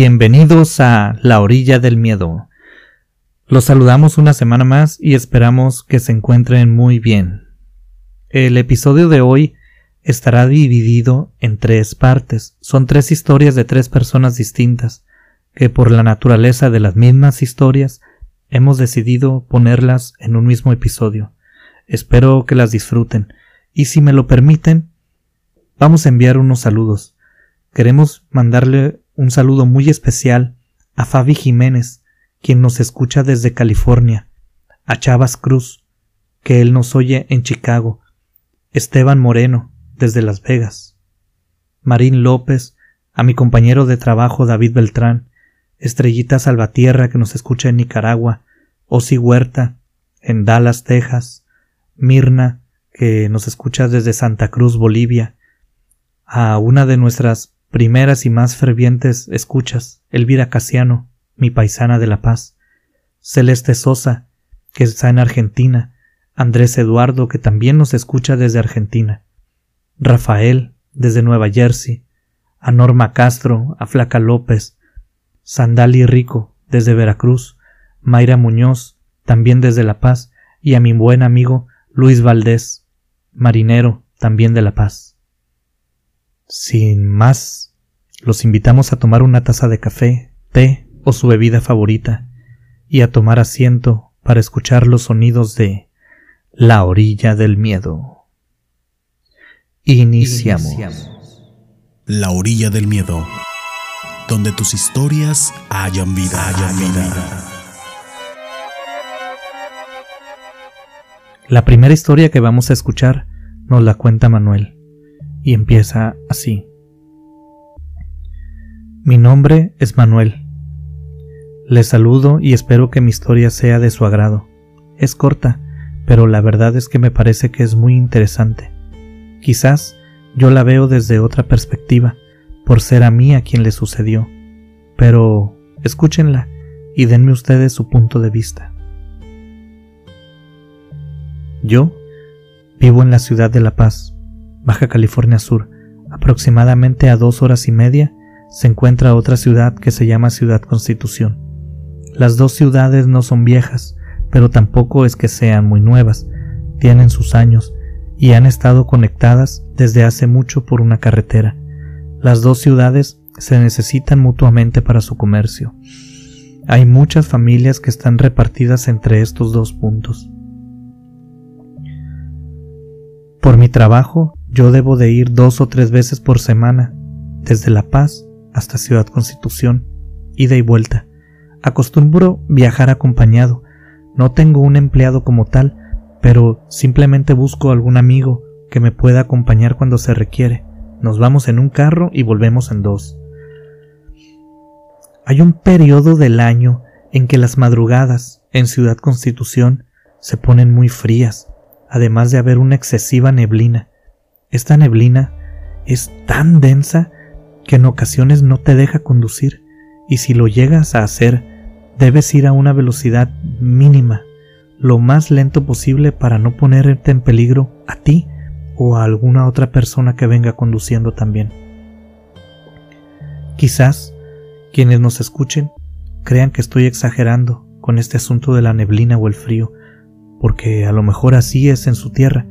Bienvenidos a La Orilla del Miedo. Los saludamos una semana más y esperamos que se encuentren muy bien. El episodio de hoy estará dividido en tres partes. Son tres historias de tres personas distintas, que por la naturaleza de las mismas historias hemos decidido ponerlas en un mismo episodio. Espero que las disfruten y si me lo permiten, vamos a enviar unos saludos. Queremos mandarle un saludo muy especial a Fabi Jiménez, quien nos escucha desde California, a Chavas Cruz, que él nos oye en Chicago, Esteban Moreno, desde Las Vegas, Marín López, a mi compañero de trabajo David Beltrán, Estrellita Salvatierra, que nos escucha en Nicaragua, Osi Huerta, en Dallas, Texas, Mirna, que nos escucha desde Santa Cruz, Bolivia, a una de nuestras primeras y más fervientes escuchas, Elvira Casiano, mi paisana de La Paz, Celeste Sosa, que está en Argentina, Andrés Eduardo, que también nos escucha desde Argentina, Rafael, desde Nueva Jersey, a Norma Castro, a Flaca López, Sandali Rico, desde Veracruz, Mayra Muñoz, también desde La Paz, y a mi buen amigo Luis Valdés, marinero, también de La Paz. Sin más, los invitamos a tomar una taza de café, té o su bebida favorita y a tomar asiento para escuchar los sonidos de La orilla del miedo. Iniciamos. La orilla del miedo, donde tus historias hayan vida. Hayan vida. La primera historia que vamos a escuchar nos la cuenta Manuel y empieza así. Mi nombre es Manuel. Les saludo y espero que mi historia sea de su agrado. Es corta, pero la verdad es que me parece que es muy interesante. Quizás yo la veo desde otra perspectiva, por ser a mí a quien le sucedió. Pero escúchenla y denme ustedes su punto de vista. Yo vivo en la ciudad de La Paz, Baja California Sur, aproximadamente a dos horas y media, se encuentra otra ciudad que se llama Ciudad Constitución. Las dos ciudades no son viejas, pero tampoco es que sean muy nuevas, tienen sus años y han estado conectadas desde hace mucho por una carretera. Las dos ciudades se necesitan mutuamente para su comercio. Hay muchas familias que están repartidas entre estos dos puntos. Por mi trabajo yo debo de ir dos o tres veces por semana, desde La Paz hasta Ciudad Constitución, ida y vuelta. Acostumbro viajar acompañado. No tengo un empleado como tal, pero simplemente busco algún amigo que me pueda acompañar cuando se requiere. Nos vamos en un carro y volvemos en dos. Hay un periodo del año en que las madrugadas en Ciudad Constitución se ponen muy frías, además de haber una excesiva neblina. Esta neblina es tan densa que en ocasiones no te deja conducir y si lo llegas a hacer debes ir a una velocidad mínima, lo más lento posible para no ponerte en peligro a ti o a alguna otra persona que venga conduciendo también. Quizás quienes nos escuchen crean que estoy exagerando con este asunto de la neblina o el frío, porque a lo mejor así es en su tierra,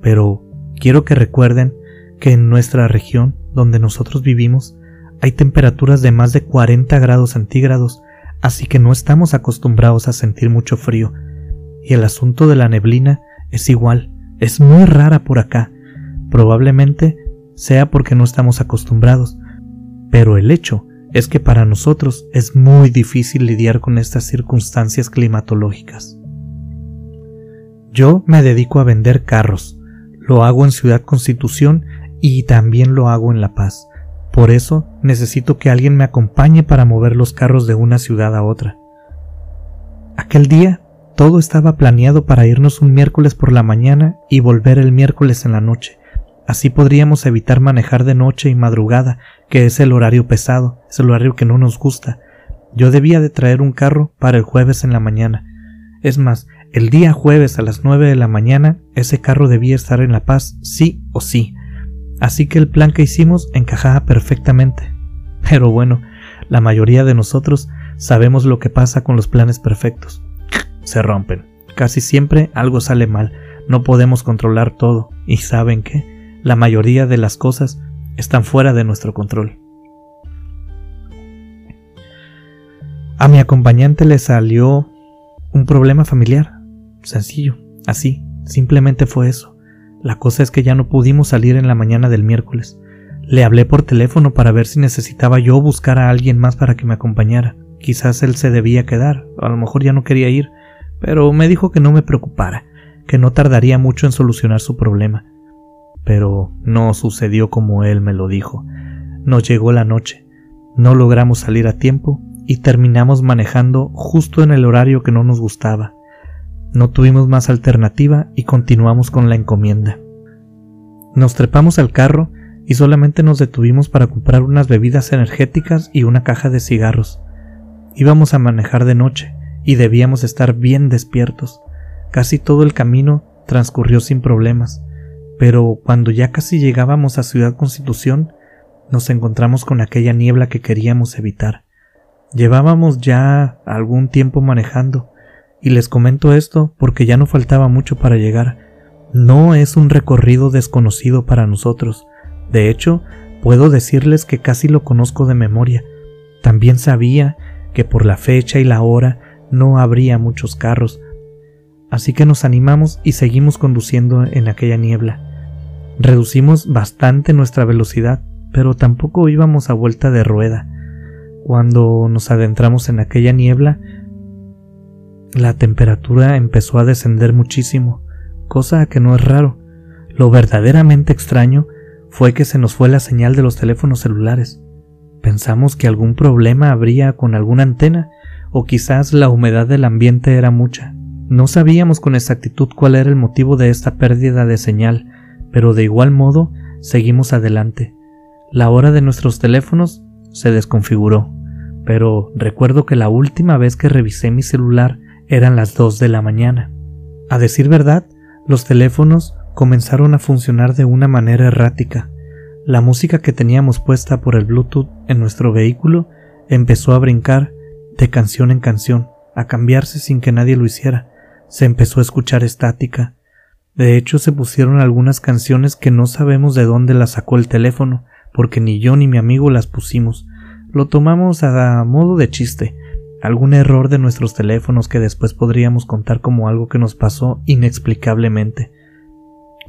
pero Quiero que recuerden que en nuestra región, donde nosotros vivimos, hay temperaturas de más de 40 grados centígrados, así que no estamos acostumbrados a sentir mucho frío. Y el asunto de la neblina es igual, es muy rara por acá. Probablemente sea porque no estamos acostumbrados, pero el hecho es que para nosotros es muy difícil lidiar con estas circunstancias climatológicas. Yo me dedico a vender carros, lo hago en Ciudad Constitución y también lo hago en La Paz. Por eso necesito que alguien me acompañe para mover los carros de una ciudad a otra. Aquel día todo estaba planeado para irnos un miércoles por la mañana y volver el miércoles en la noche. Así podríamos evitar manejar de noche y madrugada, que es el horario pesado, es el horario que no nos gusta. Yo debía de traer un carro para el jueves en la mañana. Es más, el día jueves a las nueve de la mañana ese carro debía estar en La Paz sí o sí. Así que el plan que hicimos encajaba perfectamente. Pero bueno, La mayoría de nosotros sabemos lo que pasa con los planes perfectos. Se rompen. Casi siempre algo sale mal. No podemos controlar todo. Y saben que la mayoría de las cosas están fuera de nuestro control. A mi acompañante le salió un problema familiar. Sencillo, así, simplemente fue eso. La cosa es que ya no pudimos salir en la mañana del miércoles. Le hablé por teléfono para ver si necesitaba yo buscar a alguien más para que me acompañara. Quizás él se debía quedar, a lo mejor ya no quería ir, pero me dijo que no me preocupara, que no tardaría mucho en solucionar su problema. Pero no sucedió como él me lo dijo. Nos llegó la noche, no logramos salir a tiempo y terminamos manejando justo en el horario que no nos gustaba. No tuvimos más alternativa y continuamos con la encomienda. Nos trepamos al carro y solamente nos detuvimos para comprar unas bebidas energéticas y una caja de cigarros. Íbamos a manejar de noche y debíamos estar bien despiertos. Casi todo el camino transcurrió sin problemas, pero cuando ya casi llegábamos a Ciudad Constitución, nos encontramos con aquella niebla que queríamos evitar. Llevábamos ya algún tiempo manejando, y les comento esto porque ya no faltaba mucho para llegar. No es un recorrido desconocido para nosotros. De hecho, puedo decirles que casi lo conozco de memoria. También sabía que por la fecha y la hora no habría muchos carros. Así que nos animamos y seguimos conduciendo en aquella niebla. Reducimos bastante nuestra velocidad, pero tampoco íbamos a vuelta de rueda. Cuando nos adentramos en aquella niebla, la temperatura empezó a descender muchísimo, cosa que no es raro. Lo verdaderamente extraño fue que se nos fue la señal de los teléfonos celulares. Pensamos que algún problema habría con alguna antena, o quizás la humedad del ambiente era mucha. No sabíamos con exactitud cuál era el motivo de esta pérdida de señal, pero de igual modo seguimos adelante. La hora de nuestros teléfonos se desconfiguró, pero recuerdo que la última vez que revisé mi celular eran las 2 de la mañana. A decir verdad, los teléfonos comenzaron a funcionar de una manera errática. La música que teníamos puesta por el Bluetooth en nuestro vehículo empezó a brincar de canción en canción, a cambiarse sin que nadie lo hiciera. Se empezó a escuchar estática. De hecho, se pusieron algunas canciones que no sabemos de dónde las sacó el teléfono, porque ni yo ni mi amigo las pusimos. Lo tomamos a modo de chiste, algún error de nuestros teléfonos que después podríamos contar como algo que nos pasó inexplicablemente.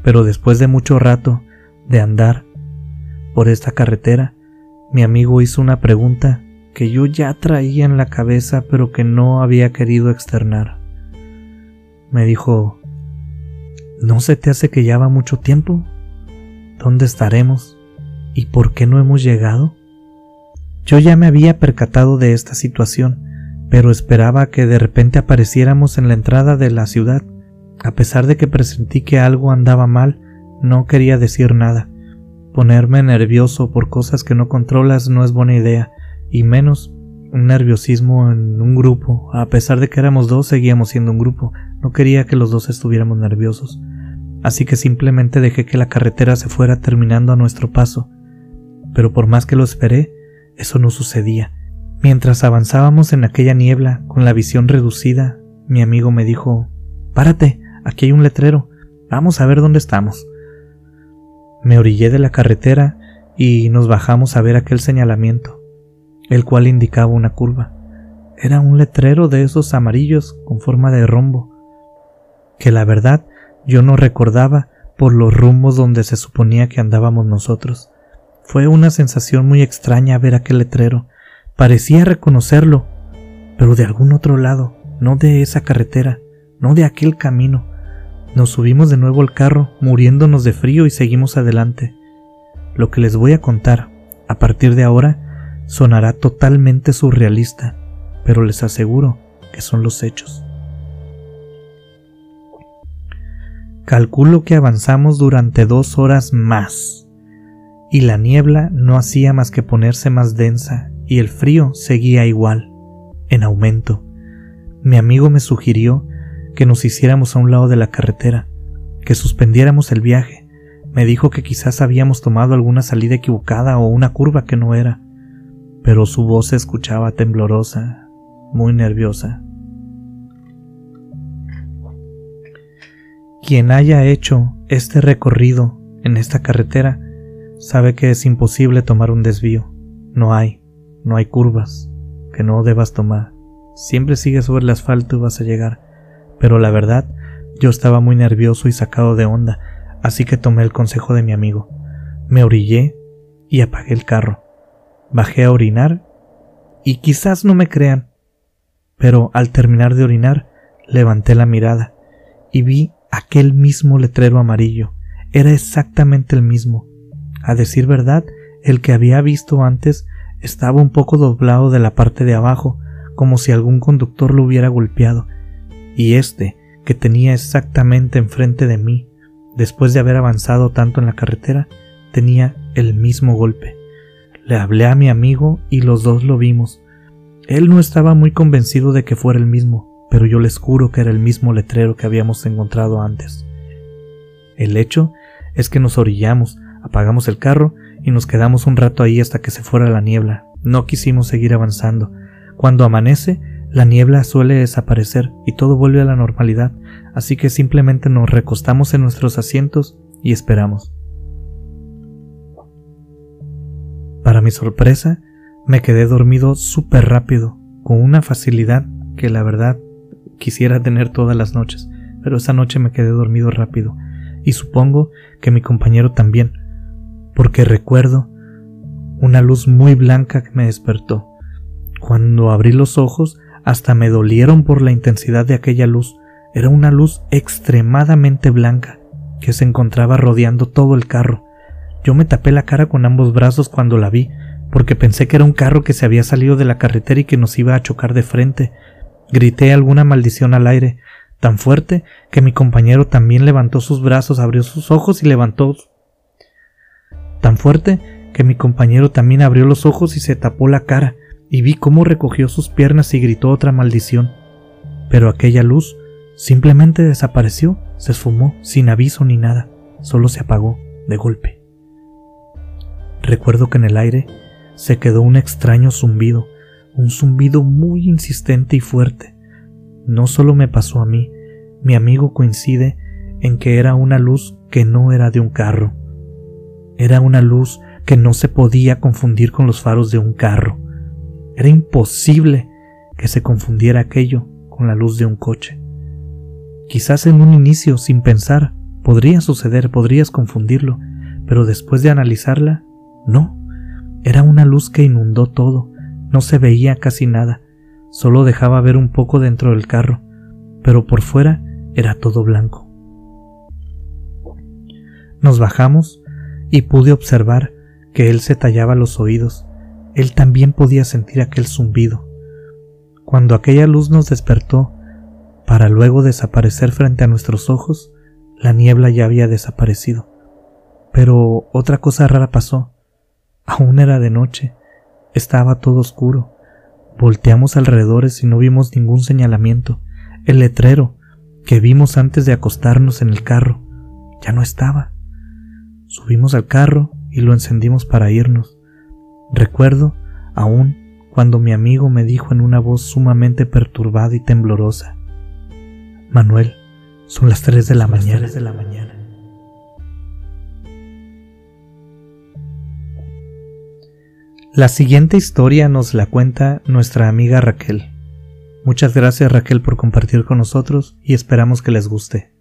Pero después de mucho rato de andar por esta carretera, mi amigo hizo una pregunta que yo ya traía en la cabeza pero que no había querido externar. Me dijo, ¿no se te hace que ya va mucho tiempo? ¿Dónde estaremos? ¿Y por qué no hemos llegado? Yo ya me había percatado de esta situación, pero esperaba que de repente apareciéramos en la entrada de la ciudad. A pesar de que presentí que algo andaba mal, no quería decir nada. Ponerme nervioso por cosas que no controlas no es buena idea, y menos un nerviosismo en un grupo. A pesar de que éramos dos, seguíamos siendo un grupo. No quería que los dos estuviéramos nerviosos. Así que simplemente dejé que la carretera se fuera terminando a nuestro paso. Pero por más que lo esperé, eso no sucedía. Mientras avanzábamos en aquella niebla, con la visión reducida, mi amigo me dijo Párate, aquí hay un letrero, vamos a ver dónde estamos. Me orillé de la carretera y nos bajamos a ver aquel señalamiento, el cual indicaba una curva. Era un letrero de esos amarillos con forma de rombo, que la verdad yo no recordaba por los rumbos donde se suponía que andábamos nosotros. Fue una sensación muy extraña ver aquel letrero, Parecía reconocerlo, pero de algún otro lado, no de esa carretera, no de aquel camino. Nos subimos de nuevo al carro, muriéndonos de frío y seguimos adelante. Lo que les voy a contar, a partir de ahora, sonará totalmente surrealista, pero les aseguro que son los hechos. Calculo que avanzamos durante dos horas más, y la niebla no hacía más que ponerse más densa y el frío seguía igual, en aumento. Mi amigo me sugirió que nos hiciéramos a un lado de la carretera, que suspendiéramos el viaje. Me dijo que quizás habíamos tomado alguna salida equivocada o una curva que no era. pero su voz se escuchaba temblorosa, muy nerviosa. Quien haya hecho este recorrido en esta carretera sabe que es imposible tomar un desvío. No hay, no hay curvas que no debas tomar. Siempre sigues sobre el asfalto y vas a llegar. Pero la verdad, yo estaba muy nervioso y sacado de onda, así que tomé el consejo de mi amigo. Me orillé y apagué el carro. Bajé a orinar y quizás no me crean, pero al terminar de orinar levanté la mirada y vi aquel mismo letrero amarillo. Era exactamente el mismo. A decir verdad, el que había visto antes estaba un poco doblado de la parte de abajo, como si algún conductor lo hubiera golpeado, y este, que tenía exactamente enfrente de mí, después de haber avanzado tanto en la carretera, tenía el mismo golpe. Le hablé a mi amigo y los dos lo vimos. Él no estaba muy convencido de que fuera el mismo, pero yo les juro que era el mismo letrero que habíamos encontrado antes. El hecho es que nos orillamos, apagamos el carro y nos quedamos un rato ahí hasta que se fuera la niebla. No quisimos seguir avanzando. Cuando amanece, la niebla suele desaparecer y todo vuelve a la normalidad, así que simplemente nos recostamos en nuestros asientos y esperamos. Para mi sorpresa, me quedé dormido súper rápido, con una facilidad que la verdad quisiera tener todas las noches, pero esa noche me quedé dormido rápido, y supongo que mi compañero también, porque recuerdo una luz muy blanca que me despertó. Cuando abrí los ojos, hasta me dolieron por la intensidad de aquella luz. Era una luz extremadamente blanca que se encontraba rodeando todo el carro. Yo me tapé la cara con ambos brazos cuando la vi, porque pensé que era un carro que se había salido de la carretera y que nos iba a chocar de frente. Grité alguna maldición al aire, tan fuerte que mi compañero también levantó sus brazos, abrió sus ojos y levantó tan fuerte que mi compañero también abrió los ojos y se tapó la cara, y vi cómo recogió sus piernas y gritó otra maldición. Pero aquella luz simplemente desapareció, se esfumó, sin aviso ni nada, solo se apagó de golpe. Recuerdo que en el aire se quedó un extraño zumbido, un zumbido muy insistente y fuerte. No solo me pasó a mí, mi amigo coincide en que era una luz que no era de un carro. Era una luz que no se podía confundir con los faros de un carro. Era imposible que se confundiera aquello con la luz de un coche. Quizás en un inicio, sin pensar, podría suceder, podrías confundirlo, pero después de analizarla, no, era una luz que inundó todo, no se veía casi nada, solo dejaba ver un poco dentro del carro, pero por fuera era todo blanco. Nos bajamos y pude observar que él se tallaba los oídos, él también podía sentir aquel zumbido. Cuando aquella luz nos despertó, para luego desaparecer frente a nuestros ojos, la niebla ya había desaparecido. Pero otra cosa rara pasó. Aún era de noche, estaba todo oscuro. Volteamos alrededores y no vimos ningún señalamiento. El letrero que vimos antes de acostarnos en el carro ya no estaba. Subimos al carro y lo encendimos para irnos. Recuerdo aún cuando mi amigo me dijo en una voz sumamente perturbada y temblorosa, Manuel, son las tres de la mañana. De la mañana. La siguiente historia nos la cuenta nuestra amiga Raquel. Muchas gracias Raquel por compartir con nosotros y esperamos que les guste.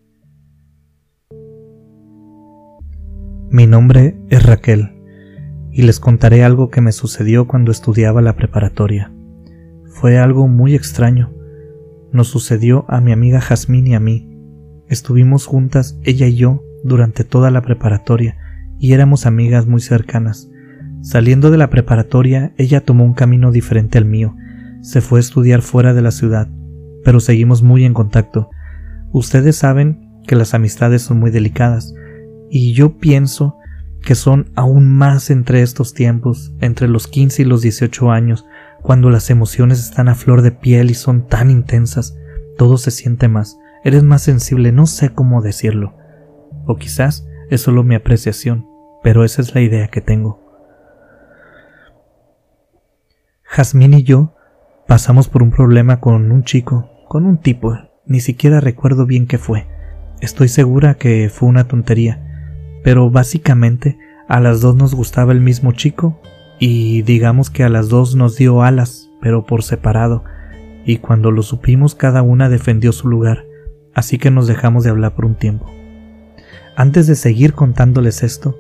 Mi nombre es Raquel y les contaré algo que me sucedió cuando estudiaba la preparatoria. Fue algo muy extraño. Nos sucedió a mi amiga Jazmín y a mí. Estuvimos juntas, ella y yo, durante toda la preparatoria, y éramos amigas muy cercanas. Saliendo de la preparatoria, ella tomó un camino diferente al mío. Se fue a estudiar fuera de la ciudad, pero seguimos muy en contacto. Ustedes saben que las amistades son muy delicadas, y yo pienso que son aún más entre estos tiempos, entre los 15 y los 18 años, cuando las emociones están a flor de piel y son tan intensas, todo se siente más, eres más sensible, no sé cómo decirlo. O quizás es solo mi apreciación, pero esa es la idea que tengo. Jazmín y yo pasamos por un problema con un chico, con un tipo, ni siquiera recuerdo bien qué fue. Estoy segura que fue una tontería, pero básicamente a las dos nos gustaba el mismo chico y digamos que a las dos nos dio alas, pero por separado, y cuando lo supimos cada una defendió su lugar, así que nos dejamos de hablar por un tiempo. Antes de seguir contándoles esto,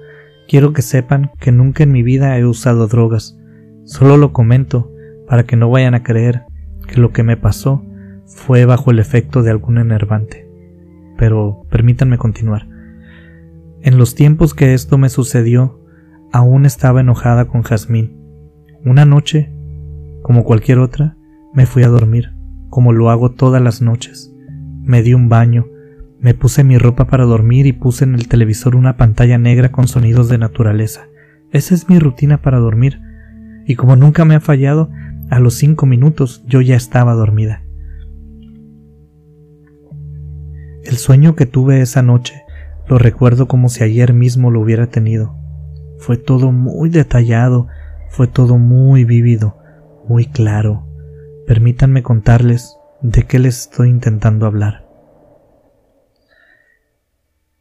quiero que sepan que nunca en mi vida he usado drogas, solo lo comento para que no vayan a creer que lo que me pasó fue bajo el efecto de algún enervante. Pero permítanme continuar. En los tiempos que esto me sucedió, aún estaba enojada con Jazmín. Una noche, como cualquier otra, me fui a dormir, como lo hago todas las noches. Me di un baño, me puse mi ropa para dormir y puse en el televisor una pantalla negra con sonidos de naturaleza. Esa es mi rutina para dormir. Y como nunca me ha fallado, a los cinco minutos yo ya estaba dormida. El sueño que tuve esa noche lo recuerdo como si ayer mismo lo hubiera tenido. Fue todo muy detallado, fue todo muy vívido, muy claro. Permítanme contarles de qué les estoy intentando hablar.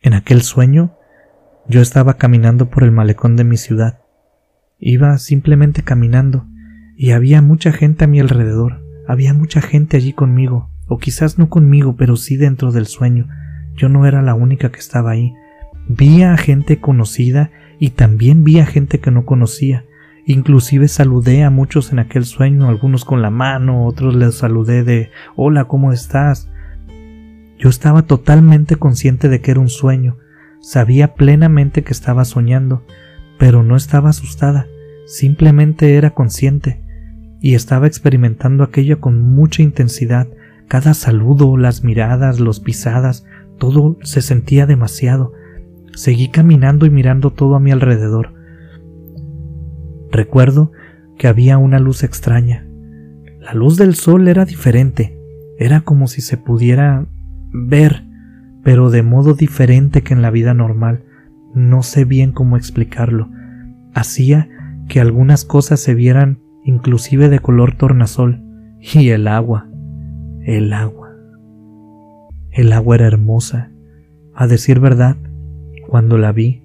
En aquel sueño, yo estaba caminando por el malecón de mi ciudad. Iba simplemente caminando y había mucha gente a mi alrededor, había mucha gente allí conmigo, o quizás no conmigo, pero sí dentro del sueño. Yo no era la única que estaba ahí. Vi a gente conocida y también vi a gente que no conocía. Inclusive saludé a muchos en aquel sueño, algunos con la mano, otros les saludé de Hola, ¿cómo estás? Yo estaba totalmente consciente de que era un sueño, sabía plenamente que estaba soñando, pero no estaba asustada, simplemente era consciente y estaba experimentando aquello con mucha intensidad, cada saludo, las miradas, los pisadas, todo se sentía demasiado. Seguí caminando y mirando todo a mi alrededor. Recuerdo que había una luz extraña. La luz del sol era diferente, era como si se pudiera ver, pero de modo diferente que en la vida normal. No sé bien cómo explicarlo. Hacía que algunas cosas se vieran inclusive de color tornasol, y el agua, el agua. El agua era hermosa. A decir verdad, cuando la vi,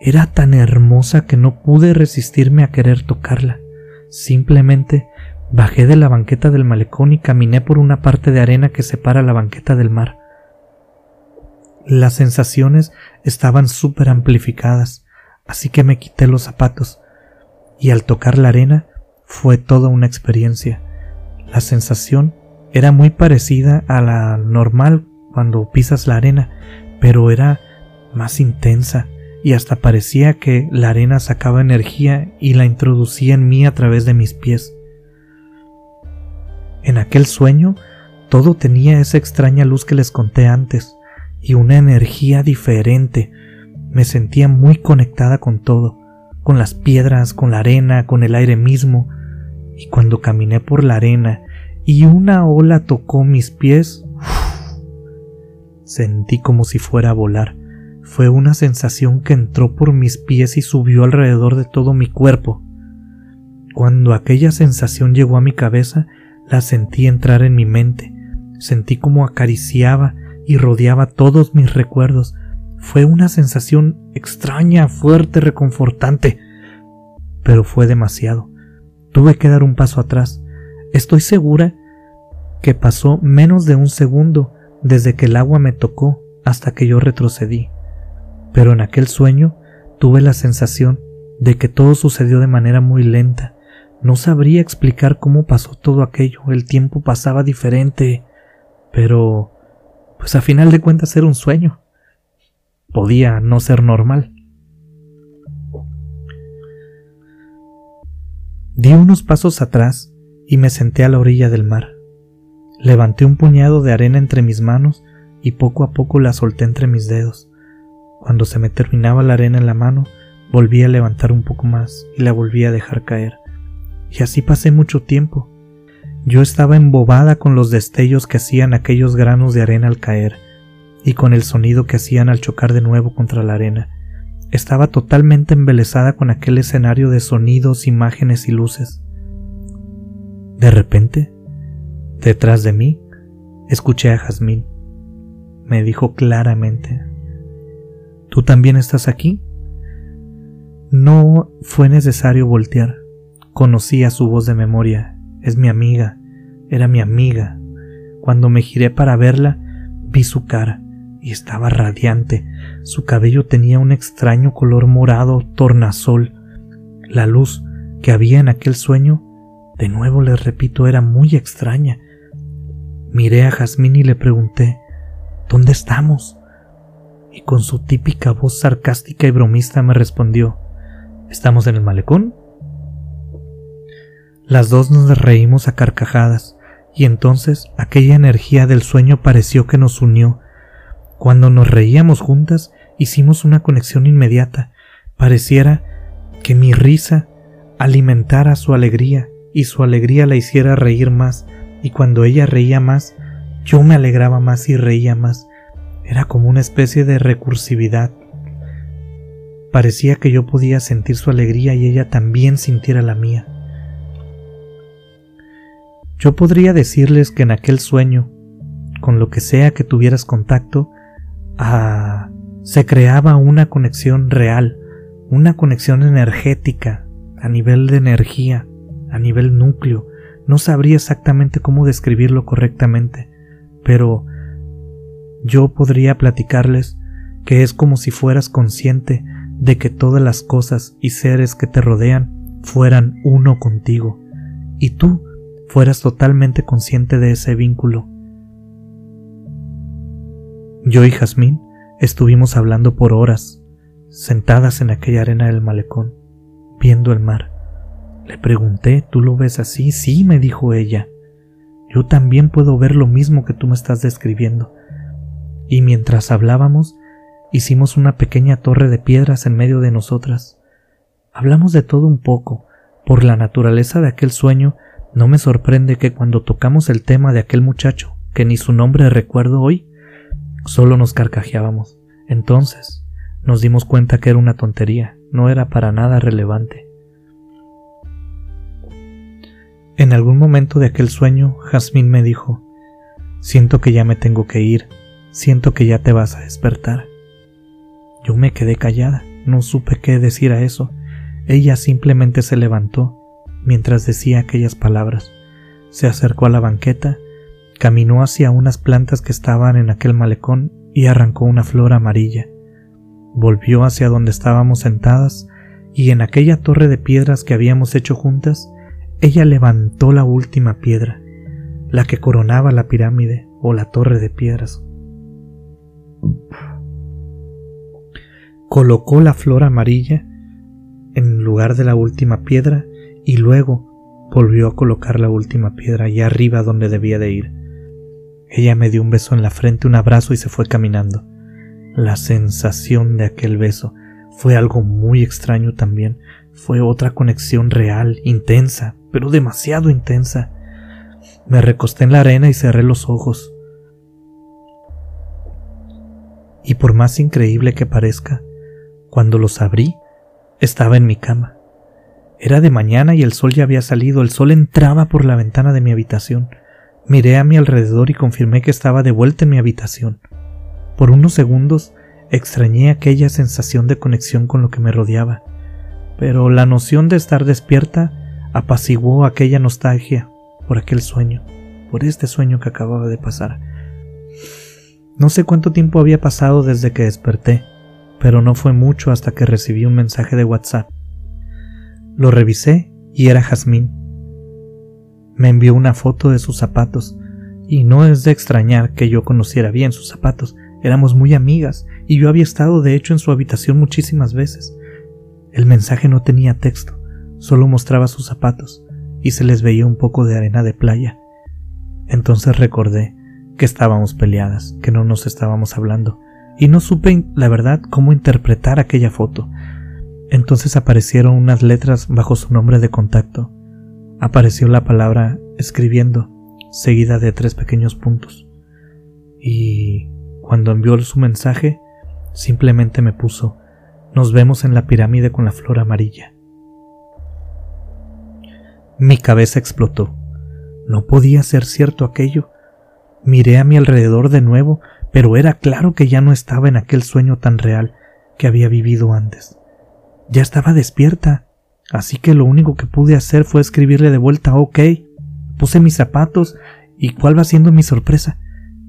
era tan hermosa que no pude resistirme a querer tocarla. Simplemente bajé de la banqueta del malecón y caminé por una parte de arena que separa la banqueta del mar. Las sensaciones estaban súper amplificadas, así que me quité los zapatos, y al tocar la arena fue toda una experiencia. La sensación era muy parecida a la normal cuando pisas la arena, pero era más intensa y hasta parecía que la arena sacaba energía y la introducía en mí a través de mis pies. En aquel sueño todo tenía esa extraña luz que les conté antes y una energía diferente. Me sentía muy conectada con todo, con las piedras, con la arena, con el aire mismo, y cuando caminé por la arena y una ola tocó mis pies, sentí como si fuera a volar. Fue una sensación que entró por mis pies y subió alrededor de todo mi cuerpo. Cuando aquella sensación llegó a mi cabeza, la sentí entrar en mi mente. Sentí como acariciaba y rodeaba todos mis recuerdos. Fue una sensación extraña, fuerte, reconfortante. Pero fue demasiado. Tuve que dar un paso atrás. Estoy segura que pasó menos de un segundo desde que el agua me tocó hasta que yo retrocedí. Pero en aquel sueño tuve la sensación de que todo sucedió de manera muy lenta. No sabría explicar cómo pasó todo aquello. El tiempo pasaba diferente. Pero... pues a final de cuentas era un sueño. Podía no ser normal. Di unos pasos atrás y me senté a la orilla del mar. Levanté un puñado de arena entre mis manos y poco a poco la solté entre mis dedos. Cuando se me terminaba la arena en la mano, volví a levantar un poco más y la volví a dejar caer. Y así pasé mucho tiempo. Yo estaba embobada con los destellos que hacían aquellos granos de arena al caer y con el sonido que hacían al chocar de nuevo contra la arena. Estaba totalmente embelesada con aquel escenario de sonidos, imágenes y luces. De repente, detrás de mí, escuché a Jazmín. Me dijo claramente, ¿Tú también estás aquí? No fue necesario voltear. Conocía su voz de memoria. Es mi amiga. Era mi amiga. Cuando me giré para verla, vi su cara y estaba radiante. Su cabello tenía un extraño color morado tornasol. La luz que había en aquel sueño, de nuevo les repito, era muy extraña. Miré a Jazmín y le pregunté, ¿Dónde estamos? Y con su típica voz sarcástica y bromista me respondió, ¿Estamos en el malecón? Las dos nos reímos a carcajadas, y entonces aquella energía del sueño pareció que nos unió. Cuando nos reíamos juntas, hicimos una conexión inmediata. Pareciera que mi risa alimentara su alegría y su alegría la hiciera reír más, y cuando ella reía más, yo me alegraba más y reía más. Era como una especie de recursividad. Parecía que yo podía sentir su alegría y ella también sintiera la mía. Yo podría decirles que en aquel sueño, con lo que sea que tuvieras contacto, ah, se creaba una conexión real, una conexión energética, a nivel de energía, a nivel núcleo. No sabría exactamente cómo describirlo correctamente, pero yo podría platicarles que es como si fueras consciente de que todas las cosas y seres que te rodean fueran uno contigo, y tú fueras totalmente consciente de ese vínculo. Yo y Jazmín estuvimos hablando por horas, sentadas en aquella arena del malecón, viendo el mar. Le pregunté, ¿tú lo ves así? Sí, me dijo ella. Yo también puedo ver lo mismo que tú me estás describiendo. Y mientras hablábamos, hicimos una pequeña torre de piedras en medio de nosotras. Hablamos de todo un poco. Por la naturaleza de aquel sueño, no me sorprende que cuando tocamos el tema de aquel muchacho, que ni su nombre recuerdo hoy, solo nos carcajeábamos. Entonces, nos dimos cuenta que era una tontería, no era para nada relevante. En algún momento de aquel sueño, Jazmín me dijo, Siento que ya me tengo que ir, siento que ya te vas a despertar. Yo me quedé callada, no supe qué decir a eso. Ella simplemente se levantó mientras decía aquellas palabras. Se acercó a la banqueta, caminó hacia unas plantas que estaban en aquel malecón y arrancó una flor amarilla. Volvió hacia donde estábamos sentadas y en aquella torre de piedras que habíamos hecho juntas, ella levantó la última piedra, la que coronaba la pirámide o la torre de piedras. colocó la flor amarilla en lugar de la última piedra y luego volvió a colocar la última piedra allá arriba donde debía de ir. Ella me dio un beso en la frente, un abrazo y se fue caminando. La sensación de aquel beso fue algo muy extraño también. Fue otra conexión real, intensa, pero demasiado intensa. Me recosté en la arena y cerré los ojos. Y por más increíble que parezca, cuando los abrí, estaba en mi cama. Era de mañana y el sol ya había salido, el sol entraba por la ventana de mi habitación. Miré a mi alrededor y confirmé que estaba de vuelta en mi habitación. Por unos segundos extrañé aquella sensación de conexión con lo que me rodeaba, pero la noción de estar despierta apaciguó aquella nostalgia por aquel sueño, por este sueño que acababa de pasar. No sé cuánto tiempo había pasado desde que desperté, pero no fue mucho hasta que recibí un mensaje de WhatsApp. Lo revisé y era Jazmín. Me envió una foto de sus zapatos, y no es de extrañar que yo conociera bien sus zapatos, éramos muy amigas, y yo había estado de hecho en su habitación muchísimas veces. El mensaje no tenía texto, solo mostraba sus zapatos, y se les veía un poco de arena de playa. Entonces recordé que estábamos peleadas, que no nos estábamos hablando, y no supe la verdad cómo interpretar aquella foto. Entonces aparecieron unas letras bajo su nombre de contacto. Apareció la palabra escribiendo, seguida de tres pequeños puntos. Y cuando envió su mensaje, simplemente me puso, nos vemos en la pirámide con la flor amarilla. Mi cabeza explotó. No podía ser cierto aquello. Miré a mi alrededor de nuevo, pero era claro que ya no estaba en aquel sueño tan real que había vivido antes. Ya estaba despierta, así que lo único que pude hacer fue escribirle de vuelta ok. Puse mis zapatos y cuál va siendo mi sorpresa,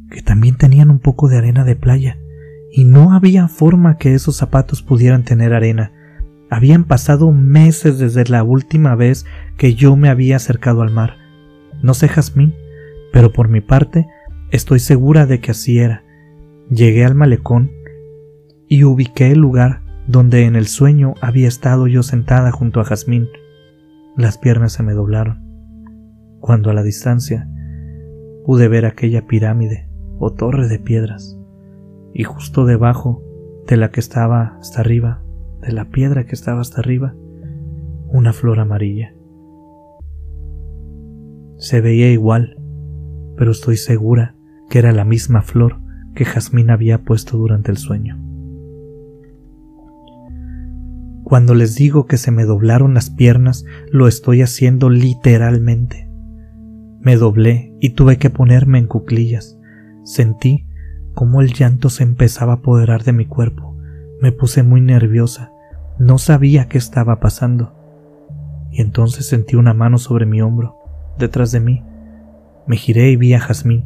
que también tenían un poco de arena de playa, y no había forma que esos zapatos pudieran tener arena. Habían pasado meses desde la última vez que yo me había acercado al mar. No sé, Jazmín, pero por mi parte estoy segura de que así era. Llegué al malecón y ubiqué el lugar donde en el sueño había estado yo sentada junto a Jazmín. Las piernas se me doblaron. Cuando a la distancia pude ver aquella pirámide o torre de piedras, y justo debajo de la que estaba hasta arriba de la piedra que estaba hasta arriba una flor amarilla. Se veía igual, pero estoy segura que era la misma flor que Jazmín había puesto durante el sueño. Cuando les digo que se me doblaron las piernas, lo estoy haciendo literalmente. Me doblé y tuve que ponerme en cuclillas. Sentí cómo el llanto se empezaba a apoderar de mi cuerpo. Me puse muy nerviosa no sabía qué estaba pasando. Y entonces sentí una mano sobre mi hombro, detrás de mí. Me giré y vi a Jazmín.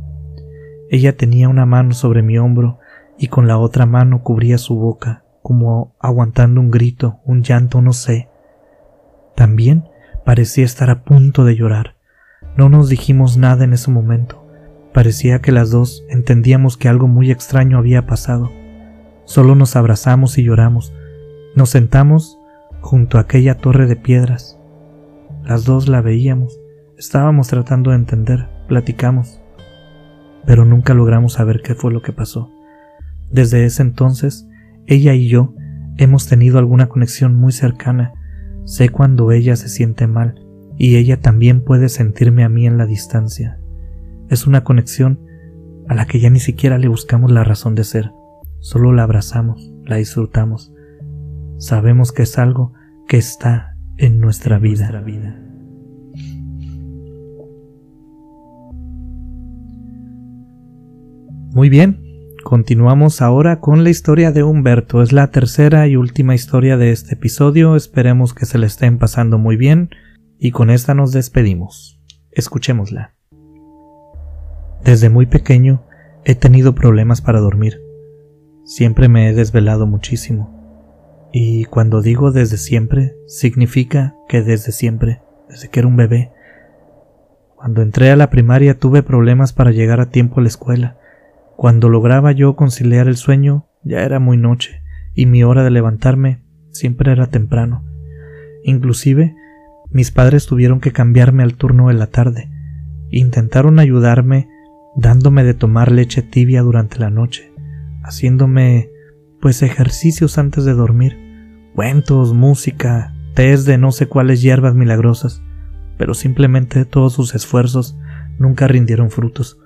Ella tenía una mano sobre mi hombro y con la otra mano cubría su boca, como aguantando un grito, un llanto, no sé. También parecía estar a punto de llorar. No nos dijimos nada en ese momento. Parecía que las dos entendíamos que algo muy extraño había pasado. Solo nos abrazamos y lloramos, nos sentamos junto a aquella torre de piedras. Las dos la veíamos, estábamos tratando de entender, platicamos, pero nunca logramos saber qué fue lo que pasó. Desde ese entonces, ella y yo hemos tenido alguna conexión muy cercana. Sé cuando ella se siente mal y ella también puede sentirme a mí en la distancia. Es una conexión a la que ya ni siquiera le buscamos la razón de ser, solo la abrazamos, la disfrutamos sabemos que es algo que está en nuestra vida. Muy bien, continuamos ahora con la historia de Humberto. Es la tercera y última historia de este episodio. Esperemos que se le estén pasando muy bien y con esta nos despedimos. Escuchémosla. Desde muy pequeño he tenido problemas para dormir. Siempre me he desvelado muchísimo. Y cuando digo desde siempre, significa que desde siempre, desde que era un bebé. Cuando entré a la primaria tuve problemas para llegar a tiempo a la escuela. Cuando lograba yo conciliar el sueño, ya era muy noche, y mi hora de levantarme siempre era temprano. Inclusive, mis padres tuvieron que cambiarme al turno de la tarde. Intentaron ayudarme dándome de tomar leche tibia durante la noche, haciéndome pues ejercicios antes de dormir cuentos, música, test de no sé cuáles hierbas milagrosas, pero simplemente todos sus esfuerzos nunca rindieron frutos.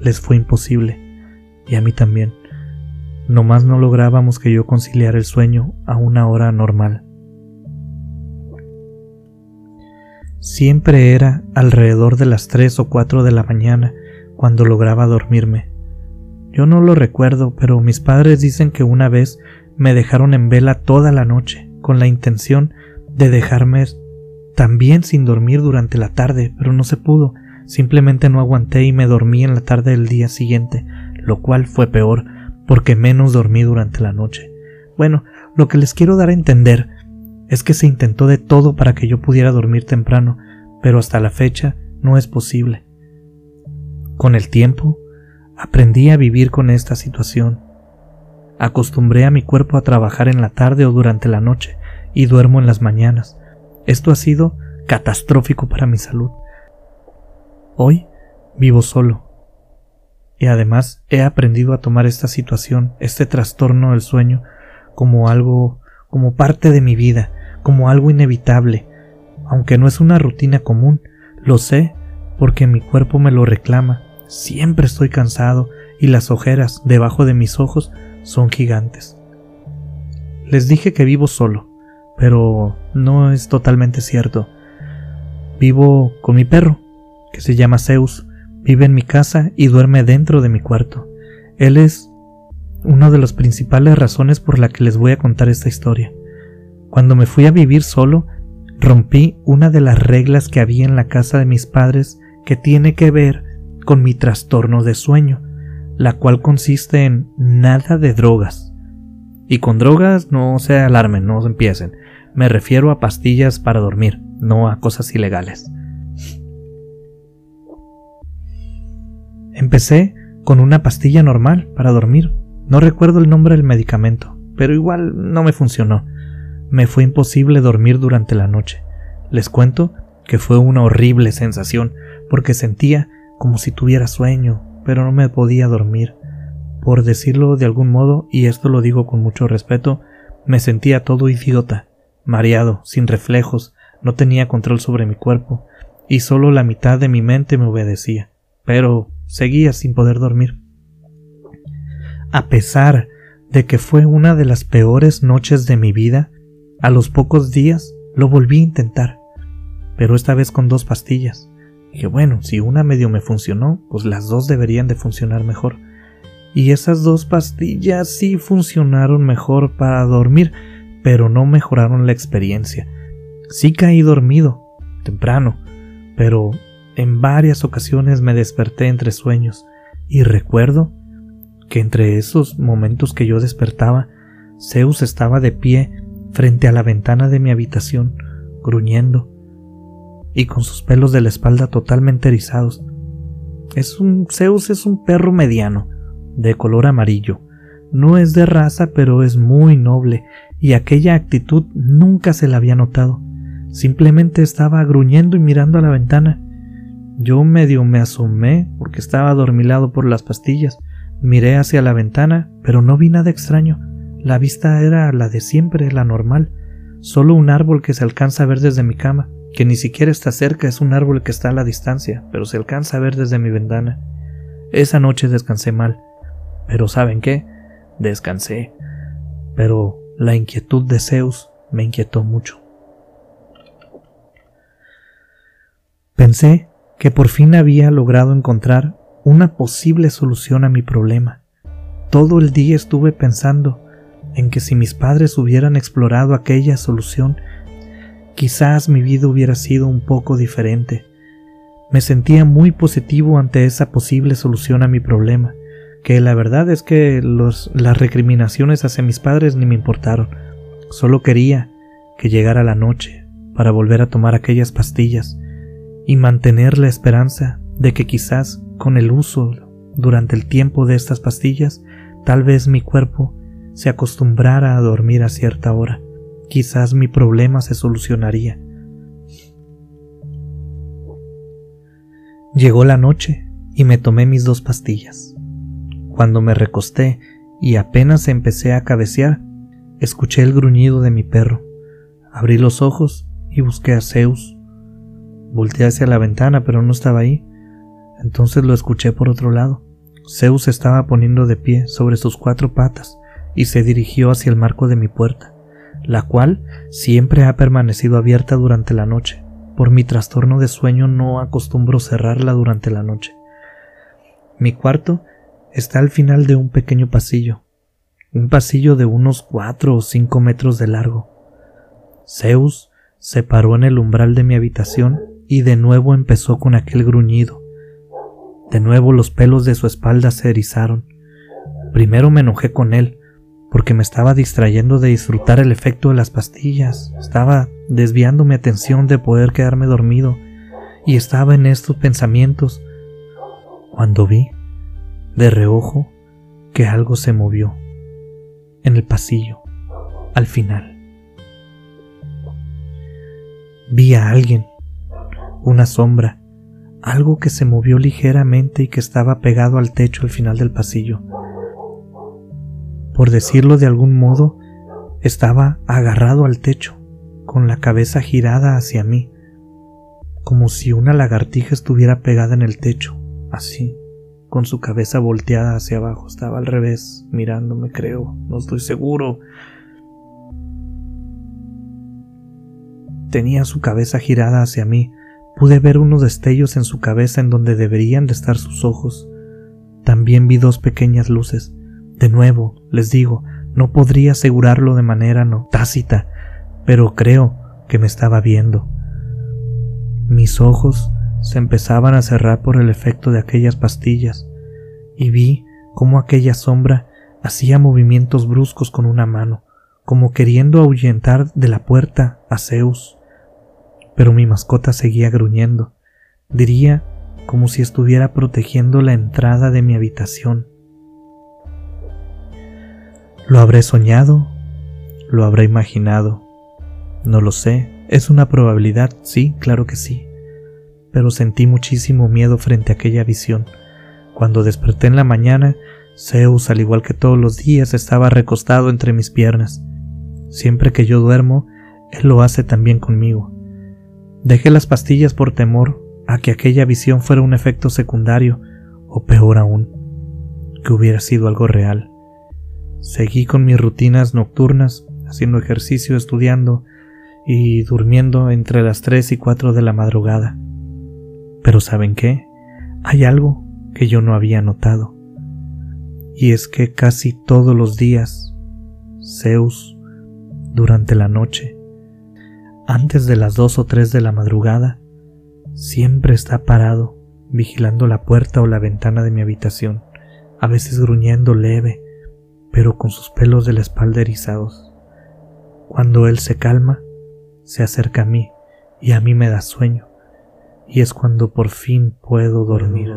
Les fue imposible, y a mí también. Nomás no lográbamos que yo conciliara el sueño a una hora normal. Siempre era alrededor de las tres o cuatro de la mañana cuando lograba dormirme. Yo no lo recuerdo, pero mis padres dicen que una vez me dejaron en vela toda la noche, con la intención de dejarme también sin dormir durante la tarde, pero no se pudo. Simplemente no aguanté y me dormí en la tarde del día siguiente, lo cual fue peor, porque menos dormí durante la noche. Bueno, lo que les quiero dar a entender es que se intentó de todo para que yo pudiera dormir temprano, pero hasta la fecha no es posible. Con el tiempo, aprendí a vivir con esta situación Acostumbré a mi cuerpo a trabajar en la tarde o durante la noche y duermo en las mañanas. Esto ha sido catastrófico para mi salud. Hoy vivo solo. Y además he aprendido a tomar esta situación, este trastorno del sueño, como algo, como parte de mi vida, como algo inevitable. Aunque no es una rutina común, lo sé porque mi cuerpo me lo reclama. Siempre estoy cansado y las ojeras debajo de mis ojos son gigantes. Les dije que vivo solo, pero no es totalmente cierto. Vivo con mi perro, que se llama Zeus, vive en mi casa y duerme dentro de mi cuarto. Él es una de las principales razones por la que les voy a contar esta historia. Cuando me fui a vivir solo, rompí una de las reglas que había en la casa de mis padres que tiene que ver con mi trastorno de sueño, la cual consiste en nada de drogas. Y con drogas no se alarmen, no empiecen. Me refiero a pastillas para dormir, no a cosas ilegales. Empecé con una pastilla normal para dormir. No recuerdo el nombre del medicamento, pero igual no me funcionó. Me fue imposible dormir durante la noche. Les cuento que fue una horrible sensación, porque sentía como si tuviera sueño, pero no me podía dormir. Por decirlo de algún modo, y esto lo digo con mucho respeto, me sentía todo idiota, mareado, sin reflejos, no tenía control sobre mi cuerpo, y solo la mitad de mi mente me obedecía. Pero seguía sin poder dormir. A pesar de que fue una de las peores noches de mi vida, a los pocos días lo volví a intentar, pero esta vez con dos pastillas. Dije, bueno, si una medio me funcionó, pues las dos deberían de funcionar mejor. Y esas dos pastillas sí funcionaron mejor para dormir, pero no mejoraron la experiencia. Sí caí dormido, temprano, pero en varias ocasiones me desperté entre sueños y recuerdo que entre esos momentos que yo despertaba, Zeus estaba de pie frente a la ventana de mi habitación, gruñendo, y con sus pelos de la espalda totalmente erizados. Es un Zeus es un perro mediano, de color amarillo. No es de raza, pero es muy noble, y aquella actitud nunca se la había notado. Simplemente estaba gruñendo y mirando a la ventana. Yo medio me asomé porque estaba adormilado por las pastillas. Miré hacia la ventana, pero no vi nada extraño. La vista era la de siempre, la normal. Solo un árbol que se alcanza a ver desde mi cama, que ni siquiera está cerca, es un árbol que está a la distancia, pero se alcanza a ver desde mi ventana. Esa noche descansé mal. Pero ¿saben qué? Descansé. Pero la inquietud de Zeus me inquietó mucho. Pensé que por fin había logrado encontrar una posible solución a mi problema. Todo el día estuve pensando en que si mis padres hubieran explorado aquella solución, quizás mi vida hubiera sido un poco diferente. Me sentía muy positivo ante esa posible solución a mi problema, que la verdad es que las recriminaciones hacia mis padres ni me importaron. Solo quería que llegara la noche para volver a tomar aquellas pastillas y mantener la esperanza de que quizás con el uso durante el tiempo de estas pastillas, tal vez mi cuerpo se acostumbrara a dormir a cierta hora. Quizás mi problema se solucionaría. Llegó la noche y me tomé mis dos pastillas. Cuando me recosté y apenas empecé a cabecear, escuché el gruñido de mi perro. Abrí los ojos y busqué a Zeus, Volteé hacia la ventana, pero no estaba ahí. Entonces lo escuché por otro lado. Zeus estaba poniendo de pie sobre sus cuatro patas y se dirigió hacia el marco de mi puerta, la cual siempre ha permanecido abierta durante la noche. Por mi trastorno de sueño no acostumbro cerrarla durante la noche. Mi cuarto está al final de un pequeño pasillo, un pasillo de unos cuatro o cinco metros de largo. Zeus se paró en el umbral de mi habitación y de nuevo empezó con aquel gruñido. De nuevo los pelos de su espalda se erizaron. Primero me enojé con él, porque me estaba distrayendo de disfrutar el efecto de las pastillas, estaba desviando mi atención de poder quedarme dormido, y estaba en estos pensamientos cuando vi, de reojo, que algo se movió en el pasillo, al final. Vi a alguien una sombra, algo que se movió ligeramente y que estaba pegado al techo al final del pasillo. Por decirlo de algún modo, estaba agarrado al techo, con la cabeza girada hacia mí, como si una lagartija estuviera pegada en el techo, así, con su cabeza volteada hacia abajo, estaba al revés, mirándome, creo, no estoy seguro. Tenía su cabeza girada hacia mí, Pude ver unos destellos en su cabeza en donde deberían de estar sus ojos. También vi dos pequeñas luces. De nuevo, les digo, no podría asegurarlo de manera no tácita, pero creo que me estaba viendo. Mis ojos se empezaban a cerrar por el efecto de aquellas pastillas, y vi cómo aquella sombra hacía movimientos bruscos con una mano, como queriendo ahuyentar de la puerta a Zeus. Pero mi mascota seguía gruñendo, diría como si estuviera protegiendo la entrada de mi habitación. ¿Lo habré soñado? ¿Lo habré imaginado? No lo sé, es una probabilidad, sí, claro que sí. Pero sentí muchísimo miedo frente a aquella visión. Cuando desperté en la mañana, Zeus, al igual que todos los días, estaba recostado entre mis piernas. Siempre que yo duermo, él lo hace también conmigo. Dejé las pastillas por temor a que aquella visión fuera un efecto secundario, o peor aún, que hubiera sido algo real. Seguí con mis rutinas nocturnas, haciendo ejercicio, estudiando y durmiendo entre las 3 y 4 de la madrugada. Pero ¿saben qué? Hay algo que yo no había notado. Y es que casi todos los días, Zeus, durante la noche, antes de las 2 o 3 de la madrugada, siempre está parado, vigilando la puerta o la ventana de mi habitación, a veces gruñendo leve, pero con sus pelos de la espalda erizados. Cuando él se calma, se acerca a mí y a mí me da sueño, y es cuando por fin puedo dormir.